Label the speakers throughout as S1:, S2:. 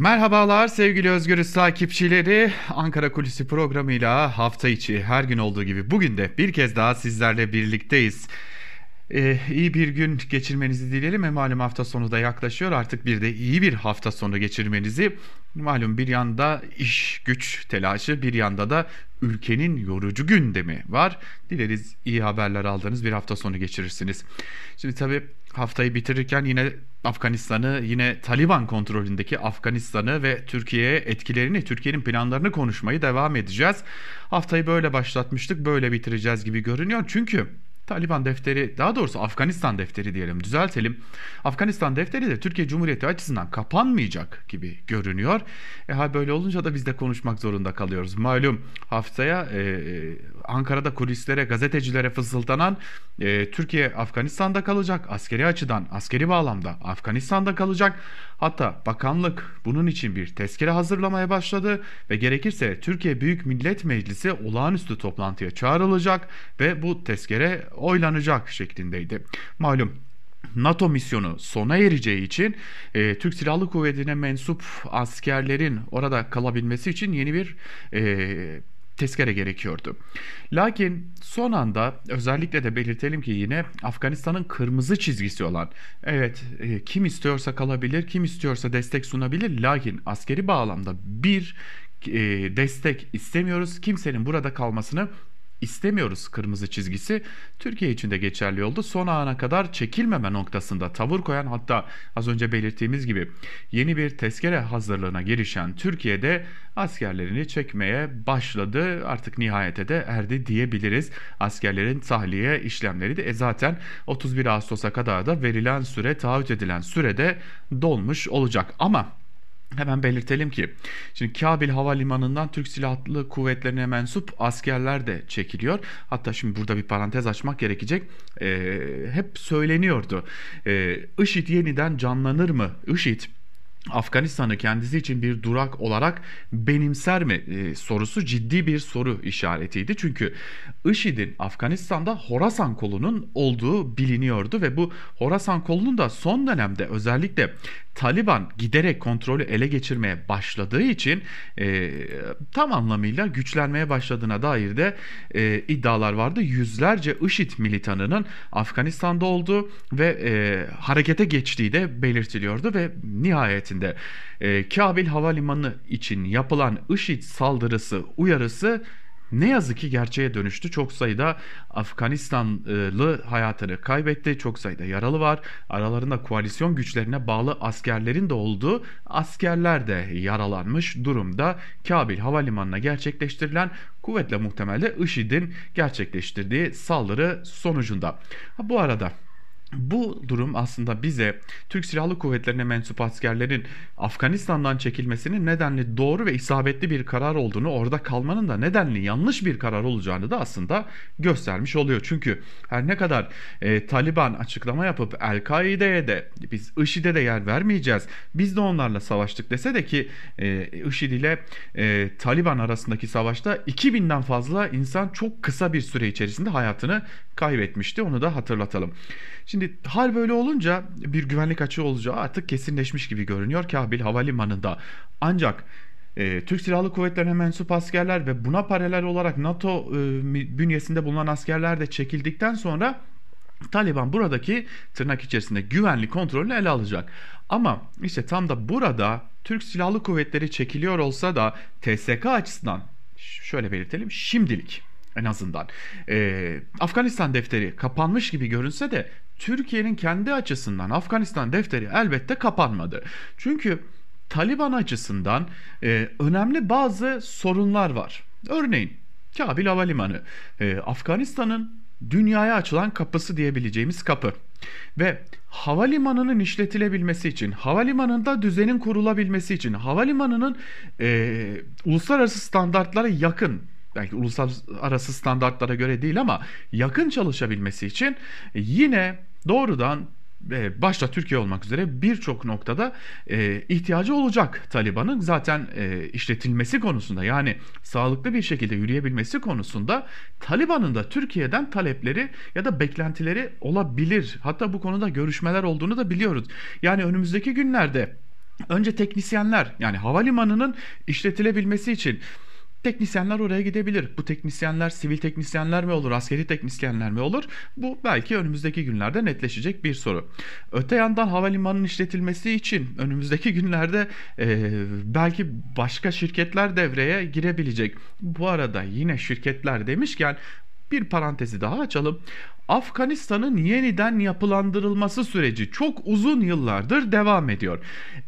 S1: Merhabalar sevgili Özgürüz takipçileri. Ankara Kulisi programıyla hafta içi her gün olduğu gibi bugün de bir kez daha sizlerle birlikteyiz. Ee, iyi bir gün geçirmenizi dileyelim. E, malum hafta sonu da yaklaşıyor. Artık bir de iyi bir hafta sonu geçirmenizi. Malum bir yanda iş güç telaşı bir yanda da ülkenin yorucu gündemi var. Dileriz iyi haberler aldığınız bir hafta sonu geçirirsiniz. Şimdi tabii haftayı bitirirken yine Afganistan'ı yine Taliban kontrolündeki Afganistan'ı ve Türkiye'ye etkilerini, Türkiye'nin planlarını konuşmayı devam edeceğiz. Haftayı böyle başlatmıştık, böyle bitireceğiz gibi görünüyor. Çünkü Taliban defteri daha doğrusu Afganistan defteri diyelim düzeltelim. Afganistan defteri de Türkiye Cumhuriyeti açısından kapanmayacak gibi görünüyor. E ha böyle olunca da biz de konuşmak zorunda kalıyoruz. Malum haftaya e, e Ankara'da kulislere gazetecilere fısıldanan e, Türkiye Afganistan'da kalacak. Askeri açıdan askeri bağlamda Afganistan'da kalacak. Hatta bakanlık bunun için bir tezkere hazırlamaya başladı ve gerekirse Türkiye Büyük Millet Meclisi olağanüstü toplantıya çağrılacak ve bu tezkere oylanacak şeklindeydi. Malum NATO misyonu sona ereceği için e, Türk Silahlı Kuvveti'ne mensup askerlerin orada kalabilmesi için yeni bir e, tezkere gerekiyordu. Lakin son anda özellikle de belirtelim ki yine Afganistan'ın kırmızı çizgisi olan evet e, kim istiyorsa kalabilir kim istiyorsa destek sunabilir lakin askeri bağlamda bir e, destek istemiyoruz kimsenin burada kalmasını istemiyoruz kırmızı çizgisi Türkiye için de geçerli oldu. Son ana kadar çekilmeme noktasında tavır koyan hatta az önce belirttiğimiz gibi yeni bir tezkere hazırlığına girişen Türkiye'de askerlerini çekmeye başladı. Artık nihayete de erdi diyebiliriz. Askerlerin tahliye işlemleri de e zaten 31 Ağustos'a kadar da verilen süre taahhüt edilen sürede dolmuş olacak. Ama Hemen belirtelim ki şimdi Kabil Havalimanı'ndan Türk Silahlı Kuvvetlerine mensup askerler de çekiliyor. Hatta şimdi burada bir parantez açmak gerekecek. Ee, hep söyleniyordu. Ee, IŞİD yeniden canlanır mı? IŞİD Afganistan'ı kendisi için bir durak olarak benimser mi e, sorusu ciddi bir soru işaretiydi. Çünkü IŞİD'in Afganistan'da Horasan kolunun olduğu biliniyordu ve bu Horasan kolunun da son dönemde özellikle Taliban giderek kontrolü ele geçirmeye başladığı için e, tam anlamıyla güçlenmeye başladığına dair de e, iddialar vardı. Yüzlerce IŞİD militanının Afganistan'da olduğu ve e, harekete geçtiği de belirtiliyordu ve nihayetinde e, Kabil Havalimanı için yapılan IŞİD saldırısı uyarısı ne yazık ki gerçeğe dönüştü. Çok sayıda Afganistanlı hayatını kaybetti. Çok sayıda yaralı var. Aralarında koalisyon güçlerine bağlı askerlerin de olduğu askerler de yaralanmış durumda. Kabil Havalimanı'na gerçekleştirilen kuvvetle muhtemelde IŞİD'in gerçekleştirdiği saldırı sonucunda. Ha, bu arada bu durum aslında bize Türk Silahlı Kuvvetlerine mensup askerlerin Afganistan'dan çekilmesinin nedenli doğru ve isabetli bir karar olduğunu, orada kalmanın da nedenli yanlış bir karar olacağını da aslında göstermiş oluyor. Çünkü her ne kadar e, Taliban açıklama yapıp El-Kaide'ye de biz IŞİD'e de yer vermeyeceğiz, biz de onlarla savaştık dese de ki e, IŞİD ile e, Taliban arasındaki savaşta 2000'den fazla insan çok kısa bir süre içerisinde hayatını kaybetmişti. Onu da hatırlatalım. Şimdi hal böyle olunca bir güvenlik açığı olacağı artık kesinleşmiş gibi görünüyor Kabil Havalimanı'nda. Ancak e, Türk Silahlı Kuvvetleri'ne mensup askerler ve buna paralel olarak NATO e, bünyesinde bulunan askerler de çekildikten sonra Taliban buradaki tırnak içerisinde güvenlik kontrolünü ele alacak. Ama işte tam da burada Türk Silahlı Kuvvetleri çekiliyor olsa da TSK açısından şöyle belirtelim şimdilik en azından. Ee, Afganistan defteri kapanmış gibi görünse de Türkiye'nin kendi açısından Afganistan defteri elbette kapanmadı. Çünkü Taliban açısından e, önemli bazı sorunlar var. Örneğin Kabil Havalimanı e, Afganistan'ın dünyaya açılan kapısı diyebileceğimiz kapı. Ve havalimanının işletilebilmesi için, havalimanında düzenin kurulabilmesi için, havalimanının e, uluslararası standartlara yakın belki uluslararası standartlara göre değil ama yakın çalışabilmesi için yine doğrudan e, başta Türkiye olmak üzere birçok noktada e, ihtiyacı olacak Taliban'ın zaten e, işletilmesi konusunda yani sağlıklı bir şekilde yürüyebilmesi konusunda Taliban'ın da Türkiye'den talepleri ya da beklentileri olabilir. Hatta bu konuda görüşmeler olduğunu da biliyoruz. Yani önümüzdeki günlerde Önce teknisyenler yani havalimanının işletilebilmesi için Teknisyenler oraya gidebilir. Bu teknisyenler sivil teknisyenler mi olur, askeri teknisyenler mi olur? Bu belki önümüzdeki günlerde netleşecek bir soru. Öte yandan havalimanının işletilmesi için önümüzdeki günlerde e, belki başka şirketler devreye girebilecek. Bu arada yine şirketler demişken bir parantezi daha açalım. Afganistan'ın yeniden yapılandırılması süreci çok uzun yıllardır devam ediyor.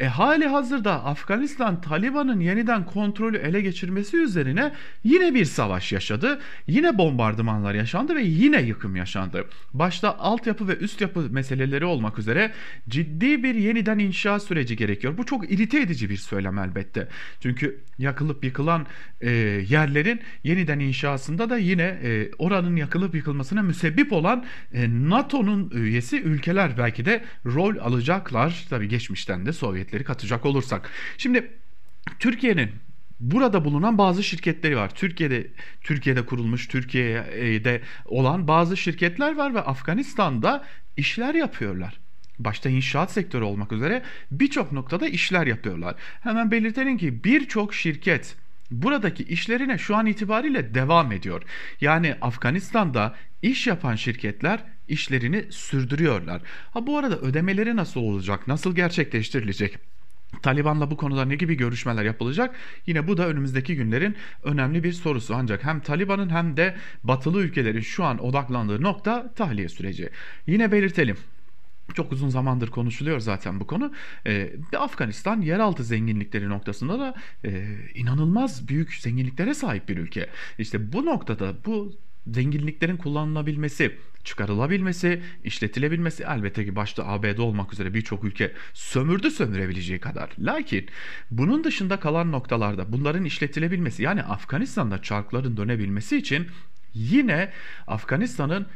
S1: E hali hazırda Afganistan Taliban'ın yeniden kontrolü ele geçirmesi üzerine yine bir savaş yaşadı. Yine bombardımanlar yaşandı ve yine yıkım yaşandı. Başta altyapı ve üst yapı meseleleri olmak üzere ciddi bir yeniden inşa süreci gerekiyor. Bu çok irite edici bir söylem elbette. Çünkü yakılıp yıkılan e, yerlerin yeniden inşasında da yine e, oranın yakılıp yıkılmasına müsebbip olan olan e, NATO'nun üyesi ülkeler belki de rol alacaklar. Tabii geçmişten de Sovyetleri katacak olursak. Şimdi Türkiye'nin burada bulunan bazı şirketleri var. Türkiye'de Türkiye'de kurulmuş, Türkiye'de olan bazı şirketler var ve Afganistan'da işler yapıyorlar. Başta inşaat sektörü olmak üzere birçok noktada işler yapıyorlar. Hemen belirtelim ki birçok şirket buradaki işlerine şu an itibariyle devam ediyor. Yani Afganistan'da iş yapan şirketler işlerini sürdürüyorlar. Ha bu arada ödemeleri nasıl olacak? Nasıl gerçekleştirilecek? Taliban'la bu konuda ne gibi görüşmeler yapılacak? Yine bu da önümüzdeki günlerin önemli bir sorusu. Ancak hem Taliban'ın hem de batılı ülkelerin şu an odaklandığı nokta tahliye süreci. Yine belirtelim. Çok uzun zamandır konuşuluyor zaten bu konu. Ee, Afganistan yeraltı zenginlikleri noktasında da e, inanılmaz büyük zenginliklere sahip bir ülke. İşte bu noktada bu zenginliklerin kullanılabilmesi, çıkarılabilmesi, işletilebilmesi elbette ki başta ABD olmak üzere birçok ülke sömürdü sömürebileceği kadar. Lakin bunun dışında kalan noktalarda bunların işletilebilmesi yani Afganistan'da çarkların dönebilmesi için yine Afganistan'ın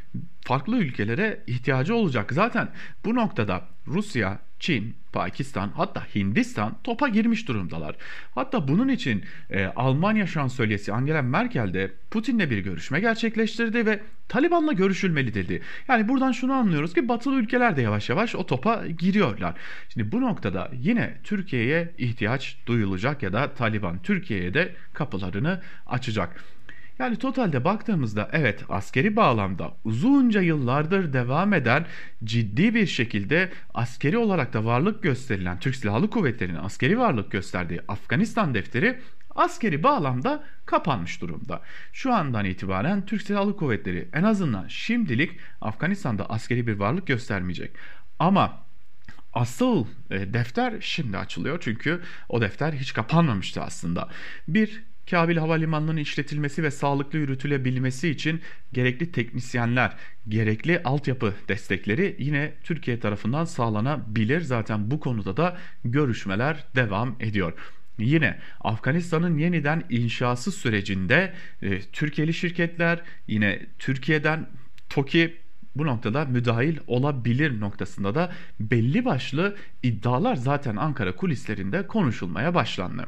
S1: farklı ülkelere ihtiyacı olacak. Zaten bu noktada Rusya, Çin, Pakistan hatta Hindistan topa girmiş durumdalar. Hatta bunun için e, Almanya şansölyesi Angela Merkel de Putin'le bir görüşme gerçekleştirdi ve Taliban'la görüşülmeli dedi. Yani buradan şunu anlıyoruz ki batılı ülkeler de yavaş yavaş o topa giriyorlar. Şimdi bu noktada yine Türkiye'ye ihtiyaç duyulacak ya da Taliban Türkiye'ye de kapılarını açacak. Yani totalde baktığımızda evet askeri bağlamda uzunca yıllardır devam eden ciddi bir şekilde askeri olarak da varlık gösterilen Türk Silahlı Kuvvetleri'nin askeri varlık gösterdiği Afganistan defteri askeri bağlamda kapanmış durumda. Şu andan itibaren Türk Silahlı Kuvvetleri en azından şimdilik Afganistan'da askeri bir varlık göstermeyecek. Ama asıl e, defter şimdi açılıyor çünkü o defter hiç kapanmamıştı aslında. Bir Kabil Havalimanı'nın işletilmesi ve sağlıklı yürütülebilmesi için gerekli teknisyenler, gerekli altyapı destekleri yine Türkiye tarafından sağlanabilir. Zaten bu konuda da görüşmeler devam ediyor. Yine Afganistan'ın yeniden inşası sürecinde e, Türkiye'li şirketler yine Türkiye'den TOKİ bu noktada müdahil olabilir noktasında da belli başlı iddialar zaten Ankara kulislerinde konuşulmaya başlandı.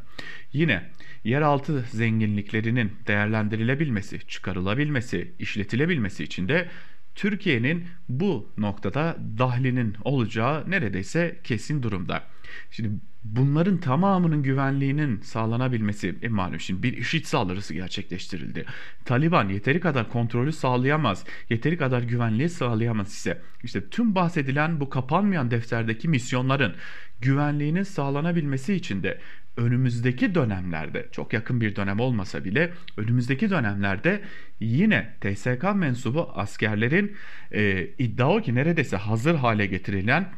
S1: Yine yeraltı zenginliklerinin değerlendirilebilmesi, çıkarılabilmesi, işletilebilmesi için de Türkiye'nin bu noktada dahlinin olacağı neredeyse kesin durumda. Şimdi bunların tamamının güvenliğinin sağlanabilmesi e malum şimdi bir IŞİD saldırısı gerçekleştirildi. Taliban yeteri kadar kontrolü sağlayamaz, yeteri kadar güvenliği sağlayamaz ise işte tüm bahsedilen bu kapanmayan defterdeki misyonların güvenliğinin sağlanabilmesi için de önümüzdeki dönemlerde çok yakın bir dönem olmasa bile önümüzdeki dönemlerde yine TSK mensubu askerlerin e, iddia o ki neredeyse hazır hale getirilen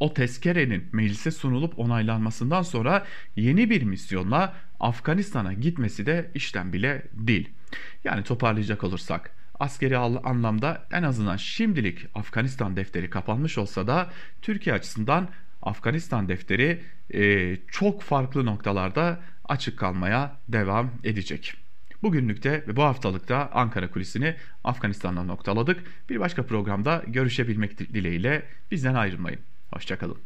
S1: o tezkerenin meclise sunulup onaylanmasından sonra yeni bir misyonla Afganistan'a gitmesi de işten bile değil. Yani toparlayacak olursak askeri anlamda en azından şimdilik Afganistan defteri kapanmış olsa da Türkiye açısından Afganistan defteri e, çok farklı noktalarda açık kalmaya devam edecek. Bugünlükte ve bu haftalıkta Ankara kulisini Afganistan'dan noktaladık. Bir başka programda görüşebilmek dileğiyle bizden ayrılmayın. Hoşçakalın.